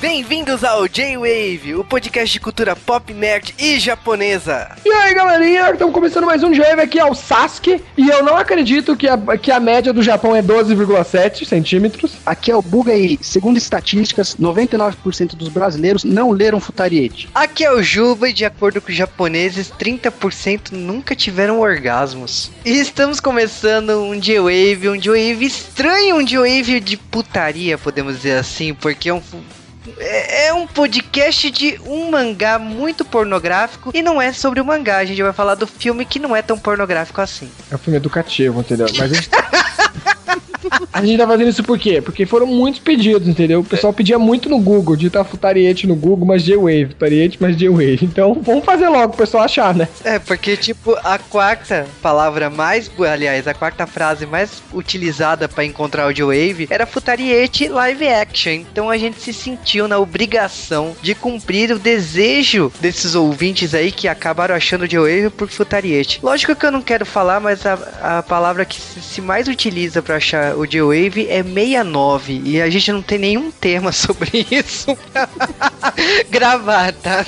Bem-vindos ao J-Wave, o podcast de cultura pop, nerd e japonesa. E aí, galerinha, estamos começando mais um J-Wave aqui ao Sasuke. E eu não acredito que a, que a média do Japão é 12,7 centímetros. Aqui é o Buga e, segundo estatísticas, 99% dos brasileiros não leram Futariete. Aqui é o Juba e, de acordo com os japoneses, 30% nunca tiveram orgasmos. E estamos começando um J-Wave, um J-Wave estranho, um J-Wave de putaria, podemos dizer assim, porque é um é, é um podcast de um mangá muito pornográfico e não é sobre o mangá. A gente vai falar do filme que não é tão pornográfico assim. É um filme educativo, entendeu? Mas a gente... A gente tá fazendo isso por quê? Porque foram muitos pedidos, entendeu? O pessoal pedia muito no Google, digitar Futariete no Google, mas J-Wave, Futariete, mas J-Wave. Então, vamos fazer logo o pessoal achar, né? É, porque, tipo, a quarta palavra mais, aliás, a quarta frase mais utilizada para encontrar o J-Wave era Futariete Live Action. Então a gente se sentiu na obrigação de cumprir o desejo desses ouvintes aí que acabaram achando o J-Wave por Futariete. Lógico que eu não quero falar, mas a, a palavra que se mais utiliza para achar o J-Wave é 69 e a gente não tem nenhum tema sobre isso pra gravar, tá?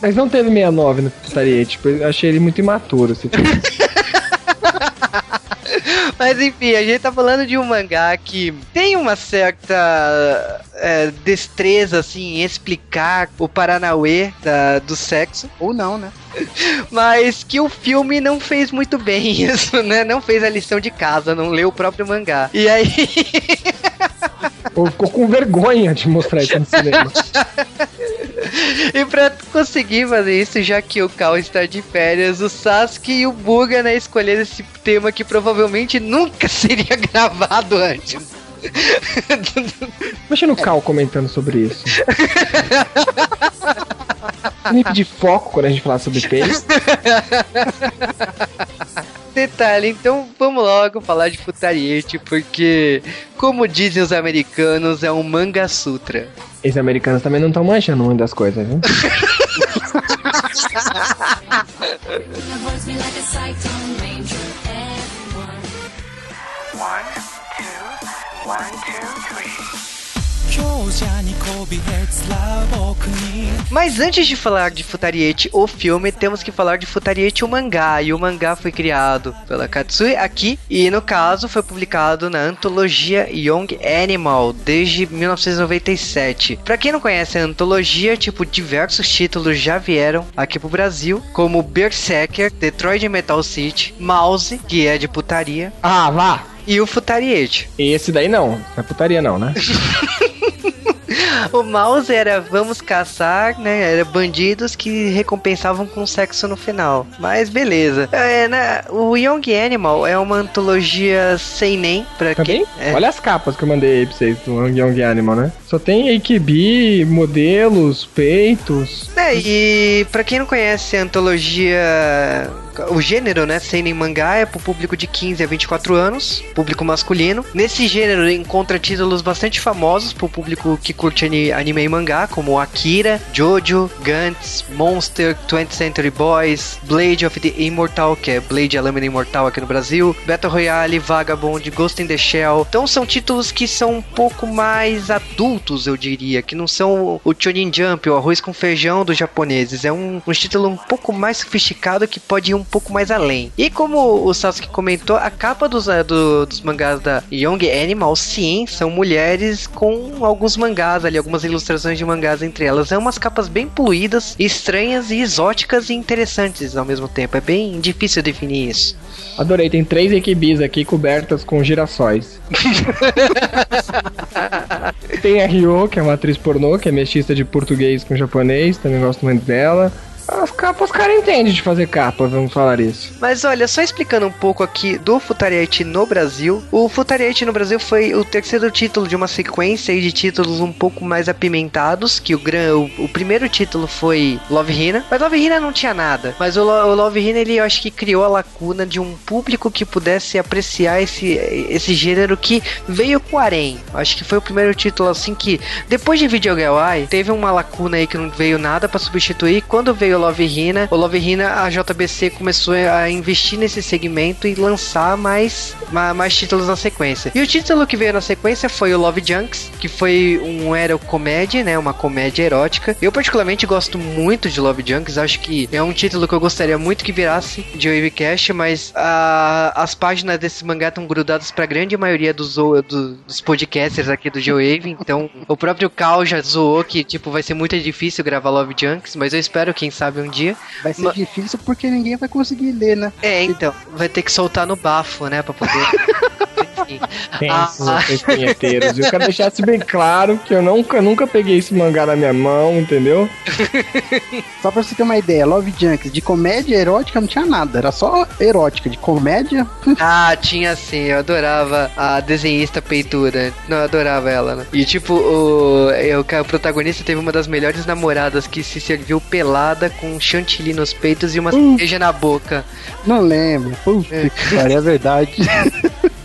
Mas não teve 69 no Putaria, tipo, eu achei ele muito imaturo, assim. Tipo. Mas enfim, a gente tá falando de um mangá que tem uma certa é, destreza, assim, em explicar o Paranauê da, do sexo. Ou não, né? Mas que o filme não fez muito bem isso, né? Não fez a lição de casa, não leu o próprio mangá. E aí. Ou ficou com vergonha de mostrar isso no cinema. e pra conseguir fazer isso, já que o Cal está de férias, o Sasuke e o Buga, né, escolheram esse tema que provavelmente nunca seria gravado antes. Imagina o Cal comentando sobre isso. Nem pedir foco quando a gente falar sobre peixe. Detalhe, então vamos logo falar de Futariete, porque, como dizem os americanos, é um manga sutra. Esses americanos também não estão manchando muito das coisas, viu? One, two, one, two. Mas antes de falar de Futariete, o filme, temos que falar de Futariete, o mangá. E o mangá foi criado pela Katsui aqui, e no caso foi publicado na antologia Young Animal desde 1997. Para quem não conhece a antologia, tipo, diversos títulos já vieram aqui pro Brasil, como Berserker, Detroit Metal City, Mouse, que é de putaria. Ah, vá! E o Futariete. Esse daí não, não é putaria não, né? o mouse era vamos caçar, né? Era bandidos que recompensavam com sexo no final. Mas beleza. É, né, o Young Animal é uma antologia sem nem pra quem. É. Olha as capas que eu mandei aí pra vocês do Young Animal, né? Só tem AKB, modelos, peitos. É, e pra quem não conhece a antologia o gênero, né, seinen mangá é pro público de 15 a 24 anos, público masculino. Nesse gênero encontra títulos bastante famosos pro público que curte anime e mangá, como Akira, Jojo, Gantz, Monster, 20th Century Boys, Blade of the Immortal, que é Blade a Lâmina Imortal aqui no Brasil, Battle Royale, Vagabond, Ghost in the Shell. Então são títulos que são um pouco mais adultos, eu diria, que não são o Chonin Jump, o arroz com feijão dos japoneses. É um, um título um pouco mais sofisticado que pode ir um pouco mais além. E como o Sasuke comentou, a capa dos, uh, do, dos mangás da Young Animal, sim, são mulheres com alguns mangás ali, algumas ilustrações de mangás entre elas. É umas capas bem poluídas, estranhas e exóticas e interessantes ao mesmo tempo. É bem difícil definir isso. Adorei, tem três equibis aqui cobertas com girassóis. tem a Ryo, que é uma atriz pornô, que é mestiça de português com japonês, também gosto muito dela. As capas, os caras entendem de fazer capa, vamos falar isso. Mas olha, só explicando um pouco aqui do Futariete no Brasil. O Futariete no Brasil foi o terceiro título de uma sequência de títulos um pouco mais apimentados, que o, o, o primeiro título foi Love Hina, mas Love Hina não tinha nada. Mas o, o Love Hina, ele eu acho que criou a lacuna de um público que pudesse apreciar esse, esse gênero que veio com o Arém. Acho que foi o primeiro título assim que, depois de Video Girl Eye, teve uma lacuna aí que não veio nada para substituir. Quando veio Love Hina. O Love Hina, a JBC começou a investir nesse segmento e lançar mais, mais, títulos na sequência. E o título que veio na sequência foi o Love Junks, que foi um era comédia, né? Uma comédia erótica. Eu particularmente gosto muito de Love Junks, acho que é um título que eu gostaria muito que virasse de Wavecast, mas a, as páginas desse mangá estão grudadas pra grande maioria dos, do, dos podcasters aqui do G-Wave, então o próprio Cal já zoou que, tipo, vai ser muito difícil gravar Love Junks, mas eu espero, quem sabe, um dia. Vai ser Ma difícil porque ninguém vai conseguir ler, né? É, então, vai ter que soltar no bafo, né, pra poder... Ah. punheteiros. Eu quero deixar isso bem claro que eu nunca, nunca peguei esse mangá na minha mão, entendeu? Só pra você ter uma ideia, Love Junks de comédia erótica não tinha nada, era só erótica. De comédia. ah, tinha sim, eu adorava a desenhista peitura. Não, eu adorava ela, né? E tipo, o, eu, o protagonista teve uma das melhores namoradas que se serviu pelada com chantilly nos peitos e uma uh. cerveja na boca. Não lembro. Puta é. que pariu, é verdade.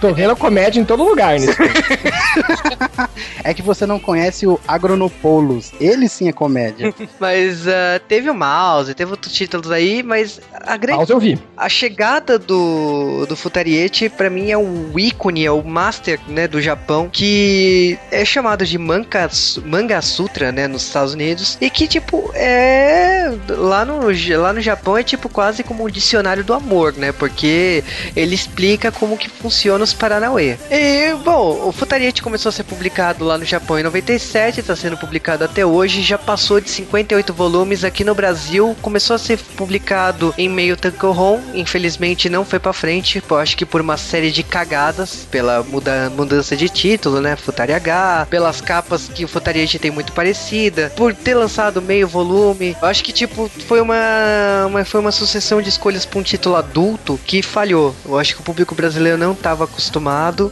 Tô vendo comédia em todo lugar nisso. é que você não conhece o Agronopoulos. Ele sim é comédia. mas uh, teve o Mouse, teve outros títulos aí, mas a grande. Mouse eu vi. A chegada do, do Futariete, pra mim, é o ícone, é o master, né, do Japão, que é chamado de Manga, Manga Sutra, né, nos Estados Unidos. E que, tipo, é. Lá no, lá no Japão é tipo quase como um dicionário do amor, né? Porque ele explica como que funciona os Paranauê. E, bom, o Futariete começou a ser publicado lá no Japão em 97, está sendo publicado até hoje, já passou de 58 volumes aqui no Brasil, começou a ser publicado em meio Tankohon, infelizmente não foi para frente, acho que por uma série de cagadas, pela muda mudança de título, né, Futari H, pelas capas que o Futariete tem muito parecida, por ter lançado meio volume, eu acho que tipo foi uma, uma foi uma sucessão de escolhas para um título adulto que falhou. Eu acho que o público brasileiro não estava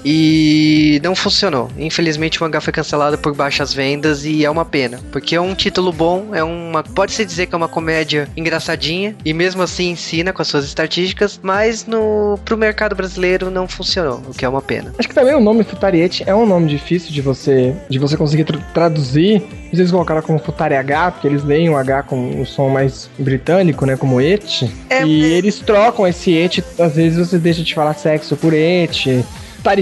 e não funcionou. Infelizmente o mangá foi cancelado por baixas vendas e é uma pena, porque é um título bom, é uma pode-se dizer que é uma comédia engraçadinha e mesmo assim ensina com as suas estatísticas, mas no pro mercado brasileiro não funcionou, o que é uma pena. Acho que também o nome Futariete é um nome difícil de você de você conseguir tra traduzir. Eles colocaram como Futari H, porque eles leem o H com um som mais britânico, né, como et. É, e é... eles trocam esse et, às vezes você deixa de falar sexo por et.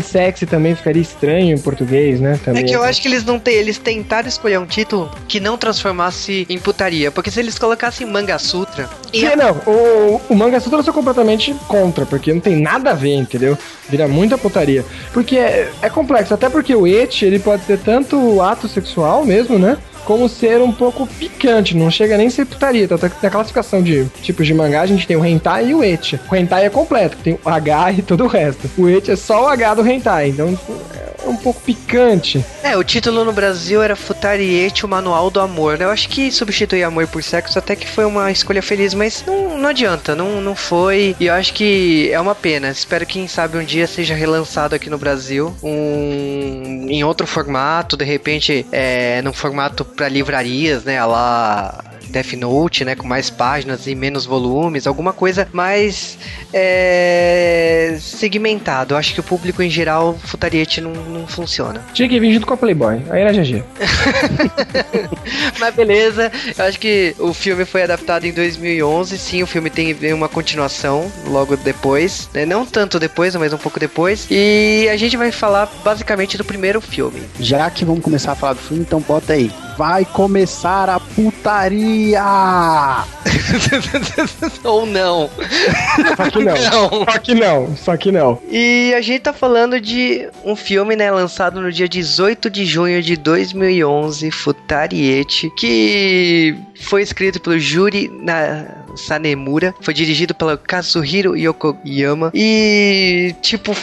Sexy também ficaria estranho em português, né? Também. É que eu acho que eles não têm, eles tentaram escolher um título que não transformasse em putaria, porque se eles colocassem Manga Sutra. Sim, a... não, o, o Manga Sutra eu sou completamente contra, porque não tem nada a ver, entendeu? Vira muita putaria. Porque é, é complexo, até porque o et, ele pode ser tanto ato sexual mesmo, né? Como ser um pouco picante, não chega nem a ser putaria. Que na classificação de tipos de mangá, a gente tem o hentai e o eti. O hentai é completo, tem o H e todo o resto. O eti é só o H do hentai, então é um pouco picante. É, o título no Brasil era Futariete, o Manual do Amor. Eu acho que substituir amor por sexo até que foi uma escolha feliz, mas não, não adianta, não, não foi. E eu acho que é uma pena. Espero que, quem sabe, um dia seja relançado aqui no Brasil, um, em outro formato, de repente, é, num formato para livrarias, né? Lá Death Note, né? Com mais páginas e menos volumes, alguma coisa mais é, segmentado. Eu acho que o público em geral, Futariete não, não funciona. Tinha que vir junto com a Playboy, aí era GG. Mas beleza, eu acho que o filme foi adaptado em 2011. Sim, o filme tem uma continuação logo depois, né? Não tanto depois, mas um pouco depois. E a gente vai falar basicamente do primeiro filme. Já que vamos começar a falar do filme, então bota aí. Vai começar a putaria! Ou não. Só que não. não. Só que não. Só que não. E a gente tá falando de um filme, né, lançado no dia 18 de junho de 2011, Futariete, que foi escrito pelo Juri na Sanemura, foi dirigido pelo Kazuhiro Yokoyama e tipo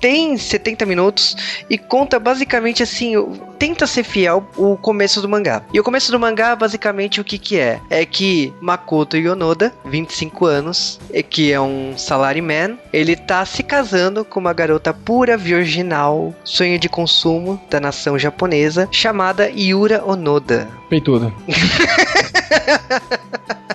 tem 70 minutos e conta basicamente assim, tenta ser fiel o começo do mangá. E o começo do mangá, basicamente, o que que é? É que Makoto Yonoda, 25 anos, que é um salaryman, ele tá se casando com uma garota pura, virginal, sonho de consumo da nação japonesa, chamada Yura Onoda. Peituda.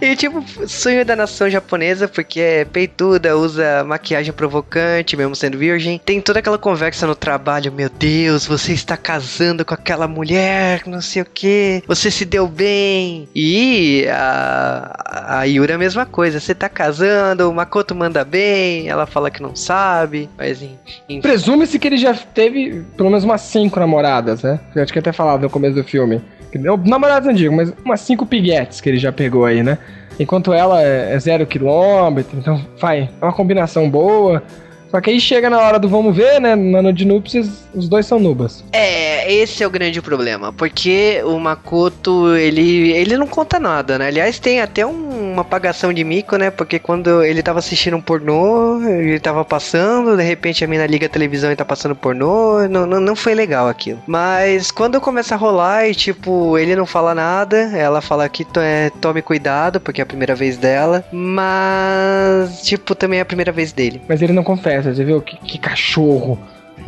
e tipo, sonho da nação japonesa, porque é peituda, usa maquiagem provocante, mesmo sendo virgem. Tem toda aquela conversa no trabalho, meu Deus, você está casando com aquela mulher, não sei o que, você se deu bem. E a, a Yura é a mesma coisa, você tá casando, o Makoto manda bem, ela fala que não sabe, mas enfim. Presume-se que ele já teve pelo menos umas cinco namoradas, né? Eu acho que até falava no começo do filme. Namoradas antigos, mas umas cinco piguetes que ele já pegou aí, né? Enquanto ela é, é zero quilômetro, então vai, é uma combinação boa. Só que aí chega na hora do vamos ver, né? No ano de núpcias, os dois são nubas. É, esse é o grande problema. Porque o Makoto, ele, ele não conta nada, né? Aliás, tem até um, uma apagação de mico, né? Porque quando ele tava assistindo um pornô, ele tava passando, de repente a mina liga a televisão e tá passando pornô. Não, não, não foi legal aquilo. Mas quando começa a rolar e, tipo, ele não fala nada, ela fala que é, tome cuidado, porque é a primeira vez dela. Mas, tipo, também é a primeira vez dele. Mas ele não confessa você viu? Que, que cachorro.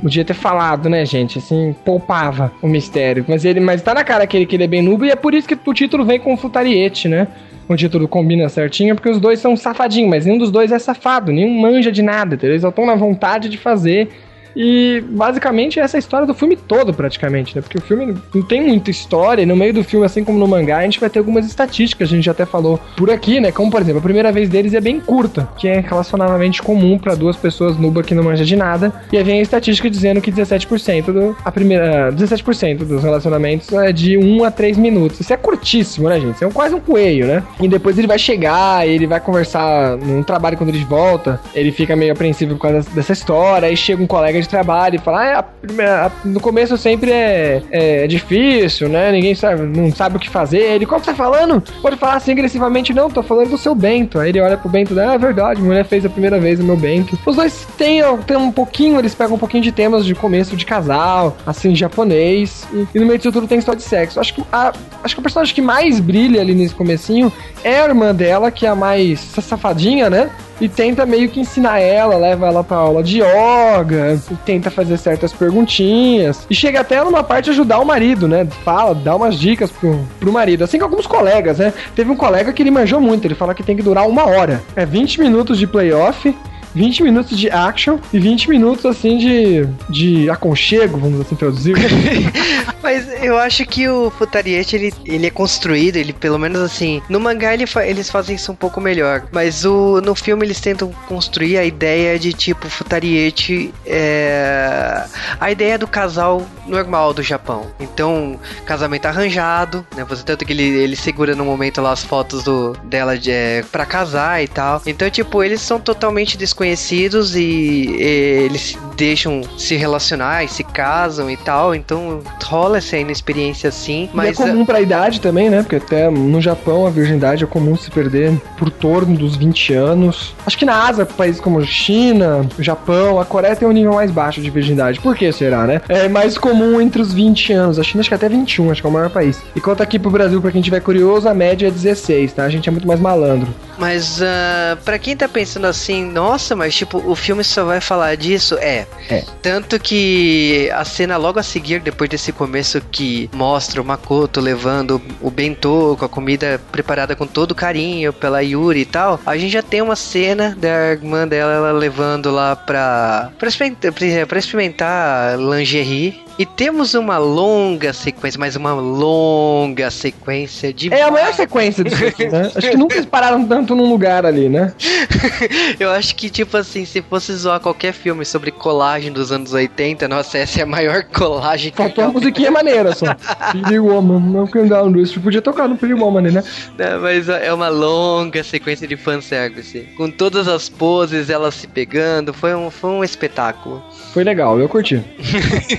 Podia ter falado, né, gente? Assim, poupava o mistério. Mas ele, mas tá na cara que ele, que ele é bem nubo e é por isso que o título vem com Futariete, né? O título combina certinho, porque os dois são safadinhos, mas nenhum dos dois é safado, nenhum manja de nada, entendeu? Eles só estão na vontade de fazer e basicamente essa é a história do filme todo, praticamente, né? Porque o filme não tem muita história, e no meio do filme, assim como no mangá, a gente vai ter algumas estatísticas, a gente já até falou por aqui, né? Como, por exemplo, a primeira vez deles é bem curta, que é relacionadamente comum para duas pessoas nuba que não manja de nada. E aí vem a estatística dizendo que 17% do. A primeira. 17% dos relacionamentos é de 1 a 3 minutos. Isso é curtíssimo, né, gente? Isso é quase um coelho, né? E depois ele vai chegar, ele vai conversar num trabalho quando ele volta, ele fica meio apreensivo por causa dessa história, aí chega um colega de trabalho e falar, ah, a primeira, a, no começo sempre é, é, difícil, né? Ninguém sabe, não sabe o que fazer. Ele, qual que tá falando? Pode falar assim agressivamente, não, tô falando do seu Bento. Aí ele olha pro Bento, ah, é verdade, mulher fez a primeira vez o meu Bento. Os dois têm, têm um pouquinho, eles pegam um pouquinho de temas de começo de casal, assim, japonês, e, e no meio disso tudo tem história de sexo. Acho que a, acho que o personagem que mais brilha ali nesse comecinho é a irmã dela, que é a mais safadinha, né? E tenta meio que ensinar ela, leva ela pra aula de yoga, tenta fazer certas perguntinhas, e chega até numa parte ajudar o marido, né? Fala, dá umas dicas pro, pro marido, assim com alguns colegas, né? Teve um colega que ele manjou muito, ele fala que tem que durar uma hora. É 20 minutos de playoff 20 minutos de action e 20 minutos, assim, de, de aconchego, vamos assim traduzir. Mas eu acho que o Futariete, ele, ele é construído, ele pelo menos assim. No mangá ele fa eles fazem isso um pouco melhor. Mas o, no filme eles tentam construir a ideia de tipo Futariete é a ideia do casal normal do Japão. Então, casamento arranjado, né? Você tanto que ele, ele segura no momento lá as fotos do, dela de, é, pra casar e tal. Então, tipo, eles são totalmente desconhecidos e, e eles deixam se relacionar e se casam e tal. Então, rola essa inexperiência assim. Mas e é comum pra idade também, né? Porque até no Japão a virgindade é comum se perder por torno dos 20 anos. Acho que na Ásia, países como China, Japão, a Coreia tem um nível mais baixo de virgindade. Por que será, né? É mais comum entre os 20 anos. A China acho que até 21, acho que é o maior país. E quanto aqui pro Brasil, pra quem tiver curioso, a média é 16, tá? A gente é muito mais malandro. Mas uh, pra quem tá pensando assim, nossa, mas tipo, o filme só vai falar disso? É. é. Tanto que a cena logo a seguir, depois desse começo que mostra o Makoto levando o bentô com a comida preparada com todo carinho pela Yuri e tal, a gente já tem uma cena da irmã dela levando lá pra, pra, experimentar, pra experimentar lingerie e temos uma longa sequência, mas uma longa sequência de. É a maior sequência disso aqui, né? Acho que nunca pararam tanto num lugar ali, né? Eu acho que, tipo assim, se fosse zoar qualquer filme sobre colagem dos anos 80, nossa, essa é a maior colagem Faltou uma musiquinha maneira só. Pretty Woman, não can down isso. Podia tocar no Pretty Woman, né? Não, mas é uma longa sequência de fanservice. Com todas as poses, elas se pegando, foi um, foi um espetáculo. Foi legal, eu curti.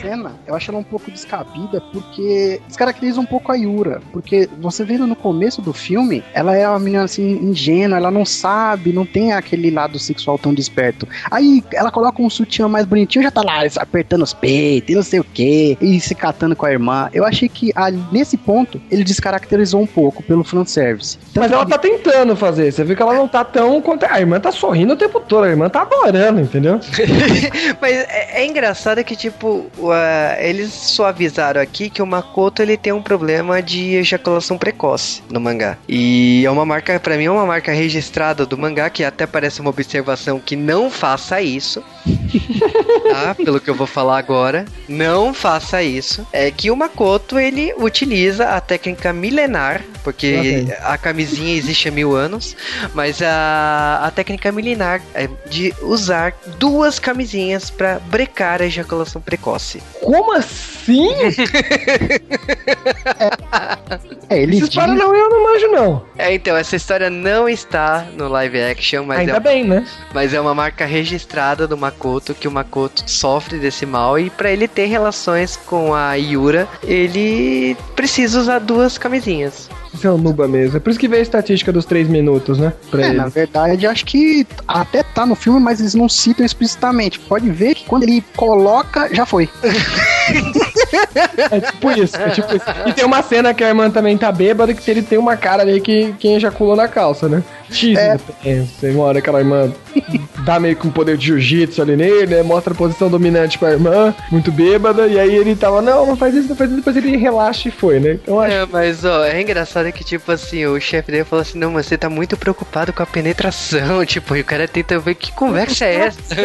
cena, eu acho ela um pouco descabida porque descaracteriza um pouco a Yura. Porque você vendo no começo do filme, ela é uma menina assim ingênua, ela não sabe, não tem aquele lado sexual tão desperto. Aí ela coloca um sutiã mais bonitinho, já tá lá apertando os peitos e não sei o que, e se catando com a irmã. Eu achei que ali, nesse ponto ele descaracterizou um pouco pelo fanservice. Tanto Mas ela ele... tá tentando fazer, você viu que ela não tá tão. A irmã tá sorrindo o tempo todo, a irmã tá adorando, entendeu? Mas é, é engraçado que, tipo, a, eles suavizaram aqui que o Makoto ele tem um problema de ejaculação precoce no mangá. E é uma marca, para mim, é uma marca registrada do mangá, que até parece uma observação que não faça isso. tá? Pelo que eu vou falar agora. Não faça isso. É que o Makoto ele utiliza a técnica milenar, porque okay. a camisinha existe há mil anos, mas a, a técnica milenar é de usar duas camisinhas para brecar a ejaculação precoce. Como assim? é, ele Essa história não eu não manjo não. É, então, essa história não está no live action, mas Ainda é, bem, né? Mas é uma marca registrada do Makoto, que o Makoto sofre desse mal e para ele ter relações com a Yura, ele precisa usar duas camisinhas. Isso é um Nuba mesmo. É por isso que veio a estatística dos três minutos, né? Pra é, ele. na verdade, acho que até tá no filme, mas eles não citam explicitamente. Pode ver que quando ele coloca, já foi. é tipo isso, é tipo isso. E tem uma cena que a irmã também tá bêbada, que ele tem uma cara ali que quem ejaculou na calça, né? X, é. Tem uma hora que a irmã dá meio com um poder de jiu-jitsu ali nele, né? Mostra a posição dominante pra irmã, muito bêbada, e aí ele tava, não, não faz isso, não faz isso, depois ele relaxa e foi, né? Então acho... É, mas ó, é engraçado que, tipo assim, o chefe dele falou assim, não, mas você tá muito preocupado com a penetração, tipo, e o cara tenta ver que conversa é essa.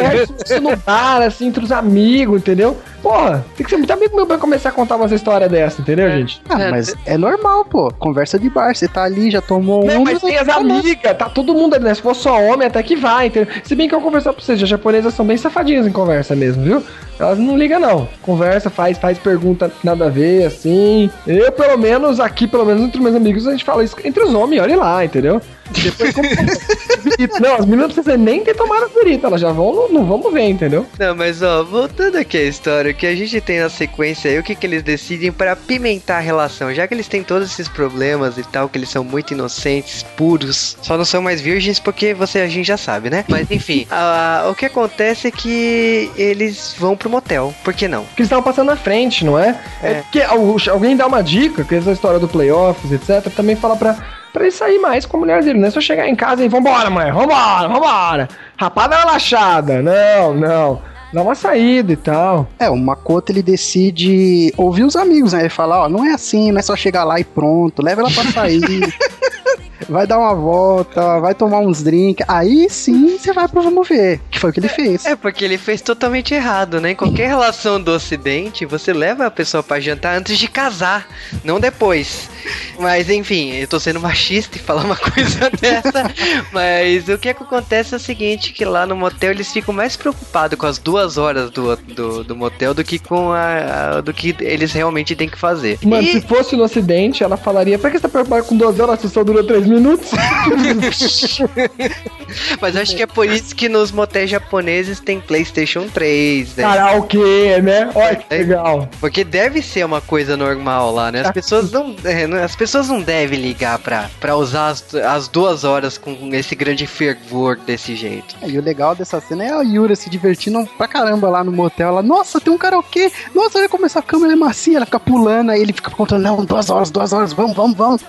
Isso no bar, assim, entre os amigos, entendeu? Porra, tem que ser muito amigo meu pra começar a contar umas histórias dessa, entendeu, é. gente? Ah, mas é normal, pô. Conversa de bar, você tá ali, já tomou não, um. Mas tem as amigas, tá todo mundo ali, né? Se for só homem, até que vai, entendeu? Se bem que eu conversar pra vocês, as japonesas são bem safadinhas em conversa mesmo, viu? Elas não ligam, não. Conversa, faz, faz pergunta nada a ver, assim. Eu, pelo menos, aqui, pelo menos entre meus amigos, a gente fala isso entre os homens, olha lá, entendeu? Depois, como... não, as meninas não precisam nem ter tomado a birita, elas já vão, não, não vamos ver, entendeu? Não, mas ó, voltando aqui à história, o que a gente tem na sequência aí, o que, que eles decidem para pimentar a relação, já que eles têm todos esses problemas e tal, que eles são muito inocentes, puros, só não são mais virgens porque você a gente já sabe, né? Mas enfim, a, o que acontece é que eles vão pro motel, por que não? Porque eles estavam passando na frente, não é? É, é que alguém dá uma dica, que essa história do playoffs, etc, também fala pra pra ele sair mais com a mulher dele. Não é só chegar em casa e vambora, mãe, vambora, vambora. Rapada relaxada. Não, não. Dá uma saída e tal. É, o Makoto ele decide ouvir os amigos, né? Ele fala, ó, não é assim, não é só chegar lá e pronto, leva ela pra sair. vai dar uma volta, vai tomar uns drinks, aí sim você vai pro vamos ver, que foi o que ele fez. É, porque ele fez totalmente errado, né? Em qualquer relação do ocidente, você leva a pessoa para jantar antes de casar, não depois. Mas enfim, eu tô sendo machista e falar uma coisa dessa, mas o que, é que acontece é o seguinte, que lá no motel eles ficam mais preocupados com as duas horas do, do, do motel do que com a, a, do que eles realmente têm que fazer. Mano, e... se fosse no ocidente, ela falaria, pra que você tá preocupado com duas horas se só dura três minutos? Minutos. Mas acho que é por isso que nos motéis japoneses tem PlayStation 3, né? Karaokê, né? Olha que é, legal. Porque deve ser uma coisa normal lá, né? As pessoas não, é, as pessoas não devem ligar pra, pra usar as, as duas horas com esse grande fervor desse jeito. É, e o legal dessa cena é a Yura se divertindo pra caramba lá no motel. Ela, nossa, tem um karaokê. Nossa, olha como essa câmera é macia. Ela fica pulando, aí ele fica contando, não, duas horas, duas horas, vamos, vamos, vamos.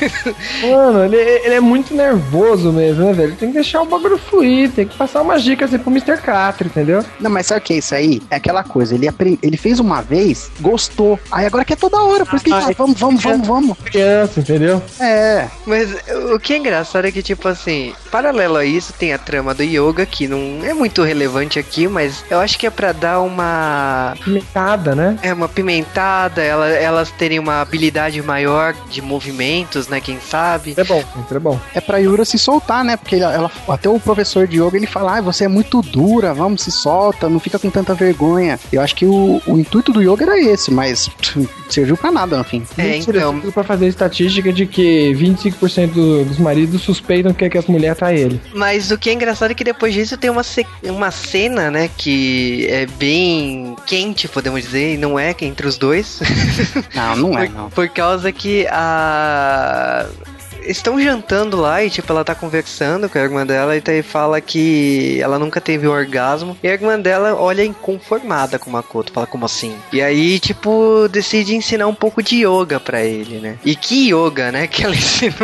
Mano, ele, ele é muito nervoso mesmo, né, velho? Tem que deixar o bagulho fluir, tem que passar umas dicas aí pro Mr. Catra, entendeu? Não, mas sabe o que é isso aí? É aquela coisa, ele, ele fez uma vez, gostou, aí agora quer toda hora, por isso que ele ah, vamos, vamos, vamos, vamos. Criança, entendeu? É. Mas o que é engraçado é que, tipo assim, paralelo a isso, tem a trama do yoga, que não é muito relevante aqui, mas eu acho que é pra dar uma... Pimentada, né? É, uma pimentada, ela, elas terem uma habilidade maior de movimentos, né, quem sabe. É bom, é bom. É pra Yura se soltar, né? Porque ela, até o professor de yoga ele fala: ah, você é muito dura, vamos, se solta, não fica com tanta vergonha. Eu acho que o, o intuito do yoga era esse, mas pff, serviu pra nada no fim. É, então. Pra fazer estatística de que 25% dos maridos suspeitam que, é que as mulheres tá ele. Mas o que é engraçado é que depois disso tem uma, uma cena, né, que é bem quente, podemos dizer, e não é entre os dois. Não, não é, não. Por, por causa que a estão jantando lá e, tipo, ela tá conversando com a irmã dela e daí fala que ela nunca teve um orgasmo. E a irmã dela olha inconformada com o Makoto, fala como assim? E aí, tipo, decide ensinar um pouco de yoga pra ele, né? E que yoga, né? Que ela ensinou.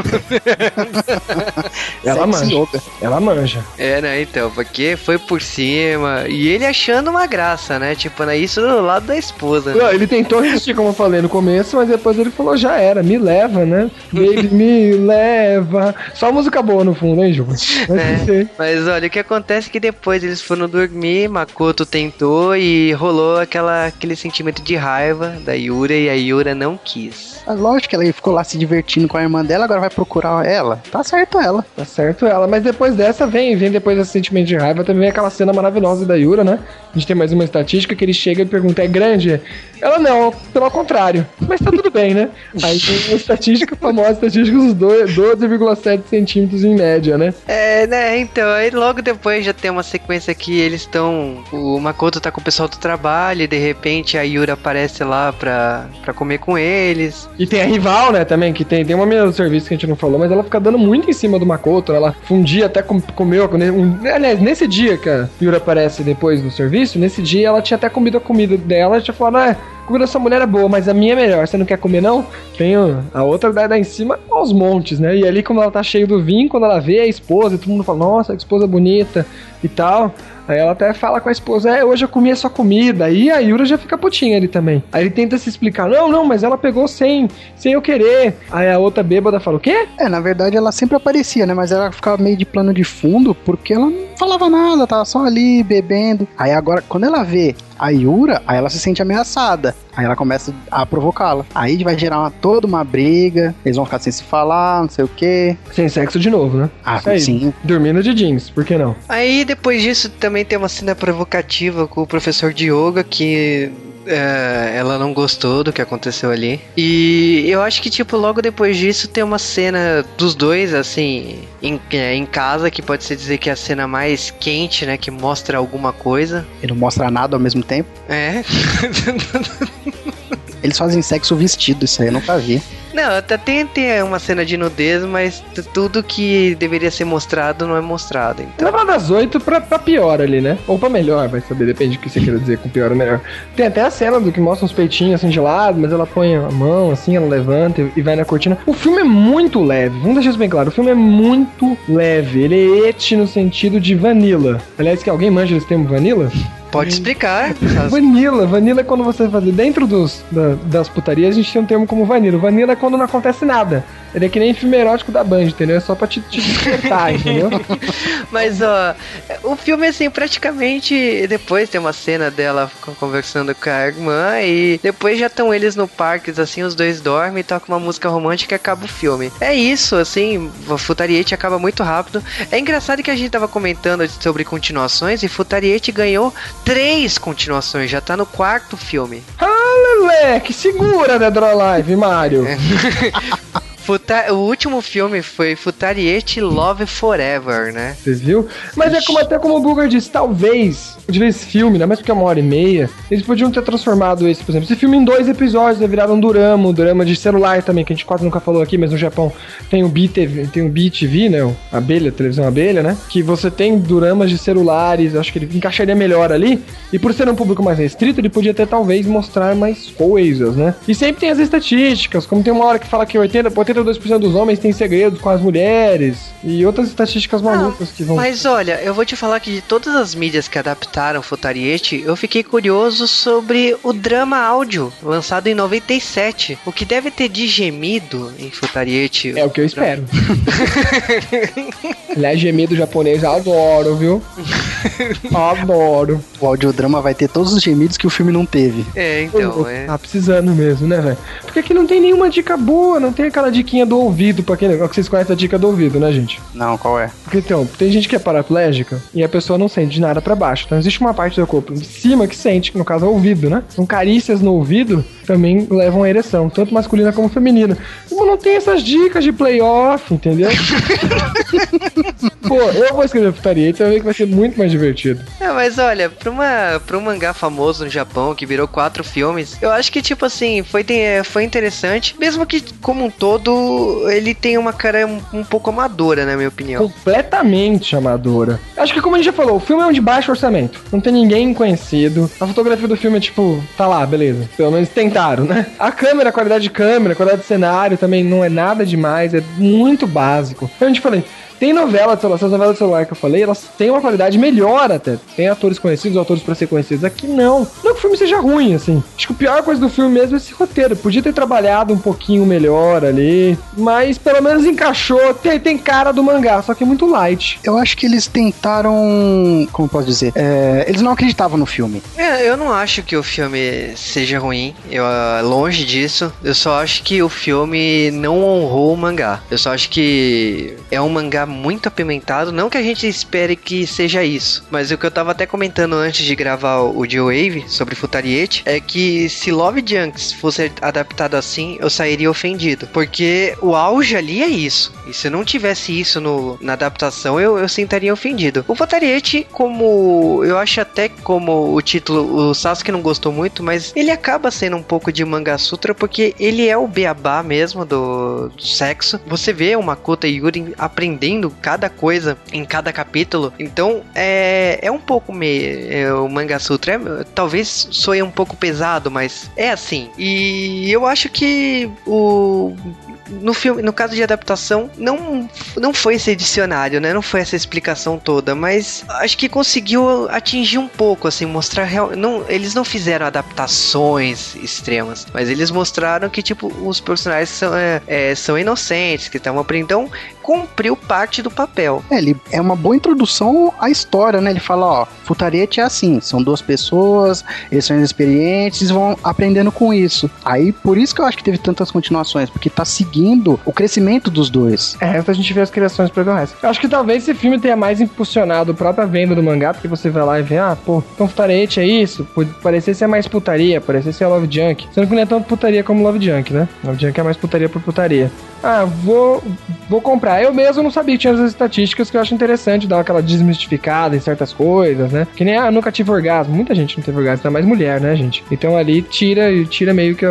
ela Sexy manja. yoga. Ela manja. É, né? Então, porque foi por cima. E ele achando uma graça, né? Tipo, né? Isso do lado da esposa. Não, ele tentou resistir, como eu falei no começo, mas depois ele falou, já era, me leva, né? Baby, me leva. Só música boa no fundo, hein, Ju? Mas, É. Mas olha, o que acontece é que depois eles foram dormir, Makoto tentou e rolou aquela, aquele sentimento de raiva da Yura e a Yura não quis. Lógico que ela ficou lá se divertindo com a irmã dela, agora vai procurar ela. Tá certo ela. Tá certo ela, mas depois dessa vem, vem depois desse sentimento de raiva, também vem aquela cena maravilhosa da Yura, né? A gente tem mais uma estatística que ele chega e pergunta, é grande? Ela não, pelo contrário. Mas tá tudo bem, né? Aí tem uma estatística famosa, estatística dos dois- 12,7 centímetros em média, né? É, né, então, aí logo depois já tem uma sequência que eles estão. O Makoto tá com o pessoal do trabalho e de repente a Yura aparece lá pra, pra comer com eles. E tem a rival, né, também, que tem, tem uma menina do serviço que a gente não falou, mas ela fica dando muito em cima do Makoto. Ela um dia até com- comeu. Um, aliás, nesse dia que a Yura aparece depois do serviço, nesse dia ela tinha até comido a comida dela tinha falado, ah, a comida dessa mulher é boa, mas a minha é melhor. Você não quer comer, não? Tem a outra dá, dá em cima aos montes, né? E ali, como ela tá cheia do vinho, quando ela vê a esposa, todo mundo fala, nossa, que esposa bonita e tal. Aí ela até fala com a esposa, é, hoje eu comi a sua comida. Aí a Yura já fica putinha ali também. Aí ele tenta se explicar, não, não, mas ela pegou sem, sem eu querer. Aí a outra bêbada fala, o quê? É, na verdade ela sempre aparecia, né? Mas ela ficava meio de plano de fundo porque ela não falava nada, tava só ali bebendo. Aí agora, quando ela vê a Yura, aí ela se sente ameaçada. Aí ela começa a provocá-la. Aí vai gerar uma, toda uma briga, eles vão ficar sem se falar, não sei o quê. Sem sexo de novo, né? Ah, aí. sim. Dormindo de jeans, por que não? Aí depois disso também tem uma cena provocativa com o professor de yoga que é, ela não gostou do que aconteceu ali. E eu acho que, tipo, logo depois disso tem uma cena dos dois, assim, em, é, em casa, que pode se dizer que é a cena mais quente, né? Que mostra alguma coisa. Ele não mostra nada ao mesmo tempo. É. Eles fazem sexo vestido, isso aí eu nunca vi. Não, até tem, tem uma cena de nudez, mas tudo que deveria ser mostrado não é mostrado. Então, Leva das 8 pra, pra pior ali, né? Ou pra melhor, vai saber, depende do que você queira dizer com pior ou melhor. Tem até a cena do que mostra uns peitinhos assim de lado, mas ela põe a mão assim, ela levanta e- e vai na cortina. O filme é muito leve, vamos deixar isso bem claro. O filme é muito leve. Ele é et no sentido de vanilla. Aliás, que alguém manja esse termo vanilla? Pode explicar. Vanilla, vanilla é quando você fazer dentro dos, da- das putarias, a gente tem um termo como vanilla. Vanilla é quando não acontece nada. Ele é que nem filme erótico da Band, entendeu? É só pra te, te despertar, entendeu? Mas, ó, o filme, assim, praticamente. Depois tem uma cena dela co- conversando com a irmã. E depois já estão eles no parque, assim, os dois dormem e tocam uma música romântica e acaba o filme. É isso, assim, o Futariete acaba muito rápido. É engraçado que a gente tava comentando sobre continuações e Futariete ganhou três continuações, já tá no quarto filme. Leleque, segura Dead or Alive, Mario. Futa- o último filme foi Futariete Love Forever, né? Vocês viu? Mas é como até como o Booger disse, talvez, de esse filme, ainda mais porque é uma hora e meia, eles podiam ter transformado esse, por exemplo, esse filme em dois episódios, né, viraram um durama, um durama de celular também, que a gente quase nunca falou aqui, mas no Japão tem o BTV, tem o BTV, né, abelha, televisão abelha, né, que você tem duramas de celulares, acho que ele encaixaria melhor ali, e por ser um público mais restrito, ele podia ter talvez mostrar mais coisas, né. E sempre tem as estatísticas, como tem uma hora que fala que 80, 82% dos homens têm segredos com as mulheres, e outras estatísticas malucas que vão... Mas olha, eu vou te falar que de todas as mídias que adaptaram Futariete, eu fiquei curioso sobre o drama áudio, lançado em 97. O que deve ter de gemido em Futariete. É o que eu espero. Aliás, gemido japonês eu adoro, viu? Adoro. O audiodrama vai ter todos os gemidos que o filme não teve. É, então, é. Tá precisando mesmo, né, velho? Porque aqui não tem nenhuma dica boa, não tem aquela diquinha do ouvido, pra quem que vocês conhecem a dica do ouvido, né, gente? Não, qual é? Porque então, tem gente que é paraplégica e a pessoa não sente de nada pra baixo. Então existe uma parte do corpo de cima que sente, que no caso é o ouvido, né? São carícias no ouvido também levam à ereção, tanto masculina como feminina. Mas não tem essas dicas de playoff, entendeu? Pô, eu vou escrever putaria, então que vai ser muito mais divertido. É, mas olha, pra, uma, pra um mangá famoso no Japão, que virou quatro filmes, eu acho que, tipo assim, foi, é, foi interessante, mesmo que, como um todo, ele tem uma cara um, um pouco amadora, na minha opinião. Completamente amadora. Acho que, como a gente já falou, o filme é um de baixo orçamento. Não tem ninguém conhecido. A fotografia do filme é tipo, tá lá, beleza. Pelo menos tentaram, né? A câmera, a qualidade de câmera, a qualidade de cenário também não é nada demais, é muito básico. Então a gente falei, tem novela de celular, essas novelas de celular que eu falei, elas têm uma qualidade melhor até. Tem atores conhecidos, atores para ser conhecidos. Aqui não. Não que o filme seja ruim, assim. Acho que a pior coisa do filme mesmo é esse roteiro. Podia ter trabalhado um pouquinho melhor ali, mas pelo menos encaixou. Tem, tem cara do mangá, só que é muito light. Eu acho que eles tentaram. Como posso dizer? É, eles não acreditavam no filme. É, eu não acho que o filme seja ruim. Eu, ah, longe disso. Eu só acho que o filme não honrou o mangá. Eu só acho que é um mangá muito apimentado. Não que a gente espere que seja isso, mas o que eu tava até comentando antes de gravar o G-Wave sobre Futariete é que se Love Junks fosse adaptado assim, eu sairia ofendido. Porque o auge ali é isso. E se não tivesse isso no, na adaptação, eu, eu sentaria ofendido. O Futariete, como. Eu acho até como o título, o Sasuke não gostou muito, mas ele acaba sendo um pouco de manga sutra porque ele é o beabá mesmo do, do sexo. Você vê o Makoto e Yuri aprendendo cada coisa em cada capítulo. Então é, é um pouco meio. É, o Manga Sutra é, talvez soe um pouco pesado, mas é assim. E eu acho que o no filme, no caso de adaptação, não, não foi esse dicionário, né? Não foi essa explicação toda, mas acho que conseguiu atingir um pouco, assim, mostrar real, não, eles não fizeram adaptações extremas, mas eles mostraram que tipo os personagens são, é, é, são inocentes, que estão aprendendo, então cumpriu parte do papel. É, ele é uma boa introdução à história, né? Ele fala, ó, Futarete é assim, são duas pessoas, eles são inexperientes, vão aprendendo com isso. Aí por isso que eu acho que teve tantas continuações, porque tá seguindo seguindo o crescimento dos dois. É, a gente vê as criações programadas. Eu acho que talvez esse filme tenha mais impulsionado a própria venda do mangá, porque você vai lá e vê, ah, pô, então futarete é isso? Parecer ser mais putaria, parecer ser Love Junk. Sendo que não é tanto putaria como Love Junk, né? Love Junk é mais putaria por putaria. Ah, vou, vou comprar. Eu mesmo não sabia que tinha essas estatísticas que eu acho interessante dar aquela desmistificada em certas coisas, né? Que nem, ah, nunca tive orgasmo. Muita gente não teve orgasmo, ainda mais mulher, né, gente? Então ali tira, tira meio que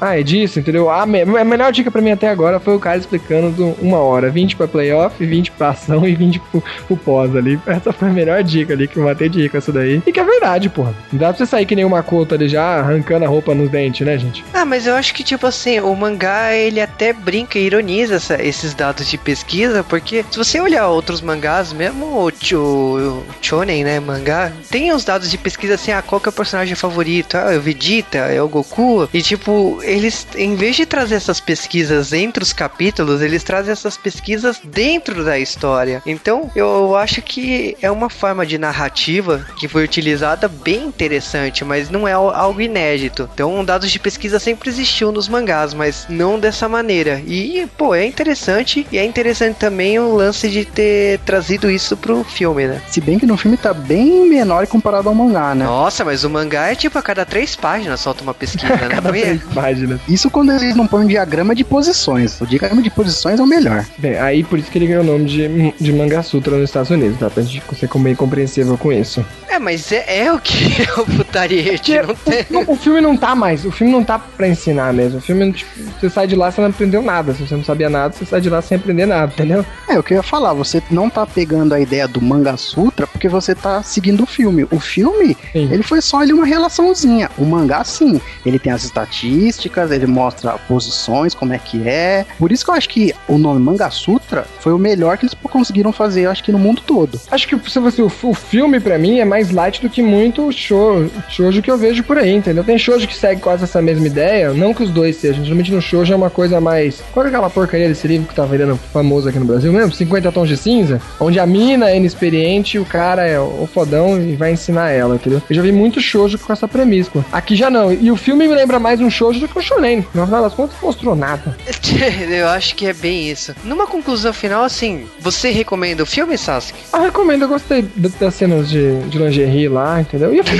ah, é disso, entendeu? A, me a melhor dica pra mim até agora foi o cara explicando do uma hora, 20 pra playoff, 20 pra ação e 20 pro, pro pós ali. Essa foi a melhor dica ali que eu matei dica essa daí. E que é verdade, porra. Não dá pra você sair que nem uma cota ali já arrancando a roupa nos dentes, né, gente? Ah, mas eu acho que, tipo assim, o mangá ele até brinca e ironiza essa, esses dados de pesquisa, porque se você olhar outros mangás, mesmo o, o, o né, mangá, tem os dados de pesquisa assim, ah, qual que é o personagem favorito? Ah, é o Vegeta, é o Goku. E tipo, eles, em vez de trazer essas pesquisas entre os capítulos, eles trazem essas pesquisas dentro da história. Então, eu acho que é uma forma de narrativa que foi utilizada bem interessante, mas não é algo inédito. Então, dados de pesquisa sempre existiu nos mangás, mas não dessa maneira. E, pô, é interessante e é interessante também o lance de ter trazido isso pro filme, né? Se bem que no filme tá bem menor comparado ao mangá, né? Nossa, mas o mangá é tipo a cada três páginas solta uma pesquisa, né? cada três páginas páginas. Isso quando eles não põem um diagrama de posições. O diagrama de posições é o melhor. Bem, aí por isso que ele ganhou o nome de, de Manga Sutra nos Estados Unidos, tá? Pra gente ser meio compreensível com isso. É, mas é, é o que é o putariete. Não tem... o, o, filme não tá mais. O filme não tá pra ensinar mesmo. O filme, tipo, você sai de lá, você não aprendeu nada. Se você não sabia nada, você sai de lá sem aprender nada, entendeu? É, o que eu ia falar. Você não tá pegando a ideia do Manga Sutra porque você tá seguindo o filme. O filme, sim. ele foi só ali uma relaçãozinha. O mangá, sim. Ele tem as estatísticas, ele mostra mostra posições, como é que é. Por isso que eu acho que o nome Manga Sutra foi o melhor que eles conseguiram fazer, eu acho que no mundo todo. Acho que se você, o, o filme para mim é mais light do que muito show, shoujo que eu vejo por aí, entendeu? Tem shoujo que segue quase essa mesma ideia, não que os dois sejam. Geralmente no shoujo é uma coisa mais. Qual é aquela porcaria desse livro que tá virando famoso aqui no Brasil mesmo? 50 tons de cinza, onde a mina é inexperiente e o cara é o fodão e vai ensinar ela, entendeu? Eu já vi muito shoujo com essa premissa. Aqui já não. E o filme me lembra mais um shoujo do que um shonen. No final das contas, mostrou nada. Eu acho que é bem isso. Numa conclusão final, assim, você recomenda o filme, Sasuke? Ah, recomendo. Eu gostei das cenas de, de lingerie lá, entendeu? E eu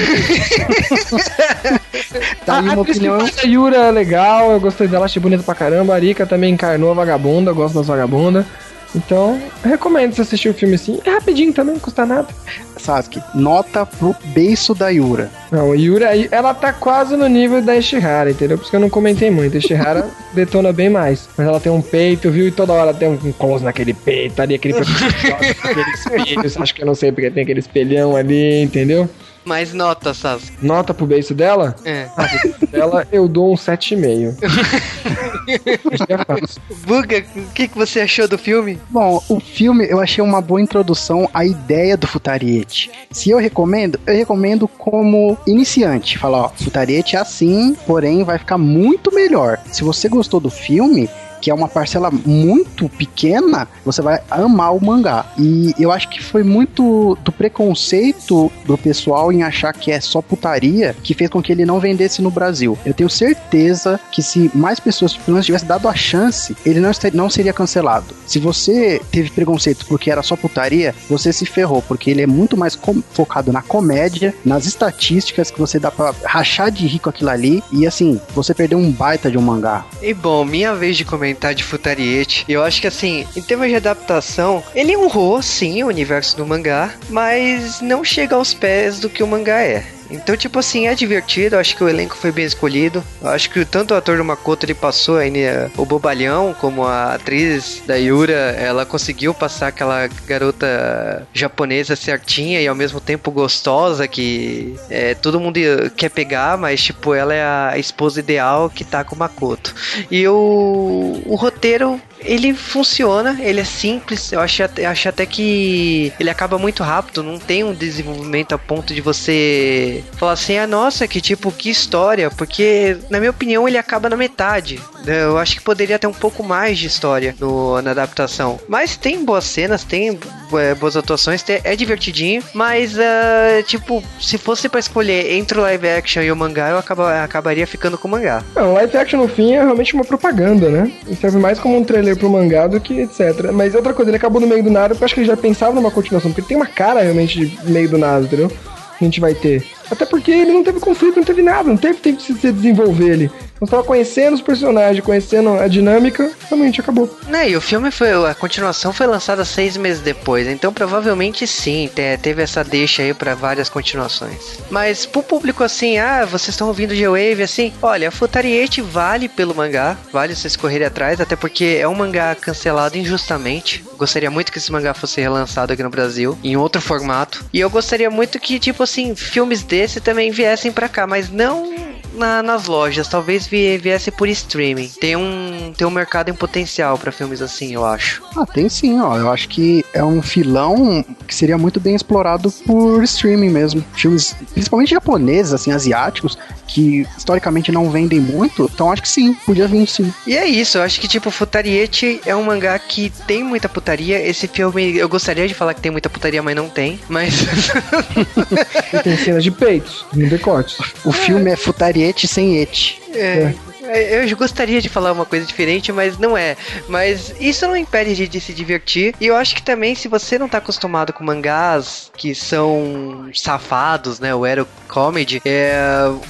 Tá aí a uma atriz opinião. faz a Yura é legal, eu gostei dela, achei bonita pra caramba. A Arika também encarnou a vagabunda, eu gosto das vagabundas. Então, recomendo você assistir o filme assim. É rapidinho também, não custa nada. Sasuke, nota pro beiço da Yura. Não, a Yura, ela tá quase no nível da Ishihara, entendeu? Por isso que eu não comentei muito. A Ishihara detona bem mais. Mas ela tem um peito, viu? E toda hora tem um close naquele peito ali, aquele aquele espelho. Acho que eu não sei porque tem aquele espelhão ali, entendeu? Mas nota, Sasuke. Nota pro beijo dela? É. Dela eu dou um 7,5. É. Buga, o que, que você achou do filme? Bom, o filme eu achei uma boa introdução à ideia do Futariete. Se eu recomendo, eu recomendo como iniciante. Falar, ó, Futariete é assim, porém vai ficar muito melhor. Se você gostou do filme, que é uma parcela muito pequena, você vai amar o mangá. E eu acho que foi muito do preconceito do pessoal em achar que é só putaria que fez com que ele não vendesse no Brasil. Eu tenho certeza que se mais pessoas pelo menos tivessem dado a chance, ele não, não seria cancelado. Se você teve preconceito porque era só putaria, você se ferrou, porque ele é muito mais focado na comédia, nas estatísticas que você dá pra rachar de rico aquilo ali. E assim, você perdeu um baita de um mangá. E bom, minha vez de comentar de Futariete. Eu acho que assim, em termos de adaptação, ele honrou sim o universo do mangá, mas não chega aos pés do que o mangá é. Então, tipo assim, é divertido. Eu acho que o elenco foi bem escolhido. Eu acho que tanto o ator do Makoto ele passou aí né, o bobalhão, como a atriz da Yura, ela conseguiu passar aquela garota japonesa certinha e ao mesmo tempo gostosa que é, todo mundo quer pegar, mas tipo, ela é a esposa ideal que tá com o Makoto. E o, o roteiro ele funciona, ele é simples. Eu acho, acho até que ele acaba muito rápido, não tem um desenvolvimento a ponto de você falar assim: ah, nossa, que tipo, que história. Porque, na minha opinião, ele acaba na metade. Eu acho que poderia ter um pouco mais de história no, na adaptação. Mas tem boas cenas, tem é, boas atuações, tem- é divertidinho. Mas, ah, tipo, se fosse pra escolher entre o live action e o mangá, eu acaba- acabaria ficando com o mangá. Não, live action no fim é realmente uma propaganda, né? Ele serve mais como um trailer pro mangá do que etc. Mas outra coisa, ele acabou no meio do nada, porque eu acho que ele já pensava numa continuação, porque ele tem uma cara realmente de meio do nada, entendeu? Que a gente vai ter. Até porque ele não teve conflito, não teve nada, não teve tempo de se desenvolver ele. Nós tava conhecendo os personagens, conhecendo a dinâmica, realmente acabou. Né, e o filme foi. A continuação foi lançada seis meses depois, então provavelmente sim, te- teve essa deixa aí pra várias continuações. Mas pro público assim, ah, vocês estão ouvindo G-Wave assim, olha, Futariete vale pelo mangá, vale vocês correrem atrás, até porque é um mangá cancelado injustamente. Gostaria muito que esse mangá fosse relançado aqui no Brasil, em outro formato. E eu gostaria muito que, tipo assim, filmes desse também viessem pra cá, mas não na- nas lojas, talvez vie- viesse por streaming. Tem um, tem um mercado em potencial pra filmes assim, eu acho. Ah, tem sim, ó. Eu acho que é um filão que seria muito bem explorado por streaming mesmo. Filmes, principalmente japoneses, assim, asiáticos, que historicamente não vendem muito. Então acho que sim, podia vir sim. E é isso, eu acho que tipo, Futariete é um mangá que tem muita putaria. Esse filme, eu gostaria de falar que tem muita putaria, mas não tem. Mas E tem cenas de peitos, no decote. O filme é Futariete sem ete. É, Eu gostaria de falar uma coisa diferente, mas não é. Mas isso não impede de, de se divertir. E eu acho que também, se você não tá acostumado com mangás que são safados, né? O Ero Comedy, é,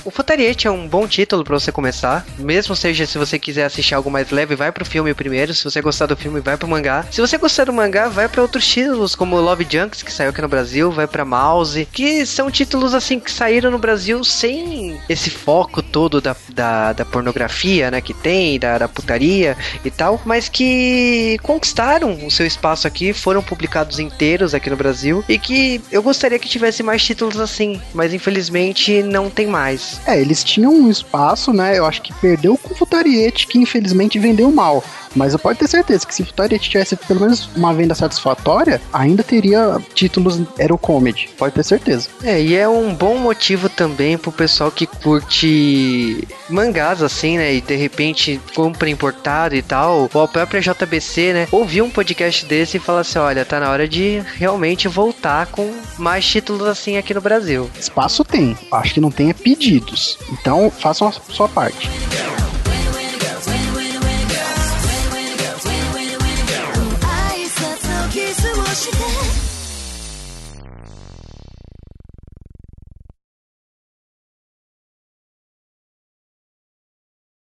o Futariete é um bom título pra você começar. Mesmo seja se você quiser assistir algo mais leve, vai pro filme primeiro. Se você gostar do filme, vai pro mangá. Se você gostar do mangá, vai pra outros títulos, como Love Junks, que saiu aqui no Brasil, vai pra Mouse, que são títulos assim que saíram no Brasil sem esse foco todo da, da, da pornografia, né, que tem, da, da putaria e tal, mas que conquistaram o seu espaço aqui, foram publicados inteiros aqui no Brasil e que eu gostaria que tivesse mais títulos assim, mas infelizmente não tem mais. É, eles tinham um espaço, né? Eu acho que perdeu com o Futariete, que infelizmente vendeu mal. Mas eu pode ter certeza que se o Futariete tivesse pelo menos uma venda satisfatória, ainda teria títulos Hero Comedy. Pode ter certeza. É, e é um bom motivo também pro pessoal que curte mangás assim, né? E de repente compra importado e tal, ou a própria JBC, né? Ouvir um podcast desse e falar assim: olha, tá na hora de realmente voltar com mais títulos assim aqui no Brasil. Espaço tem. Acho que não tem é pedidos. Então façam a sua parte.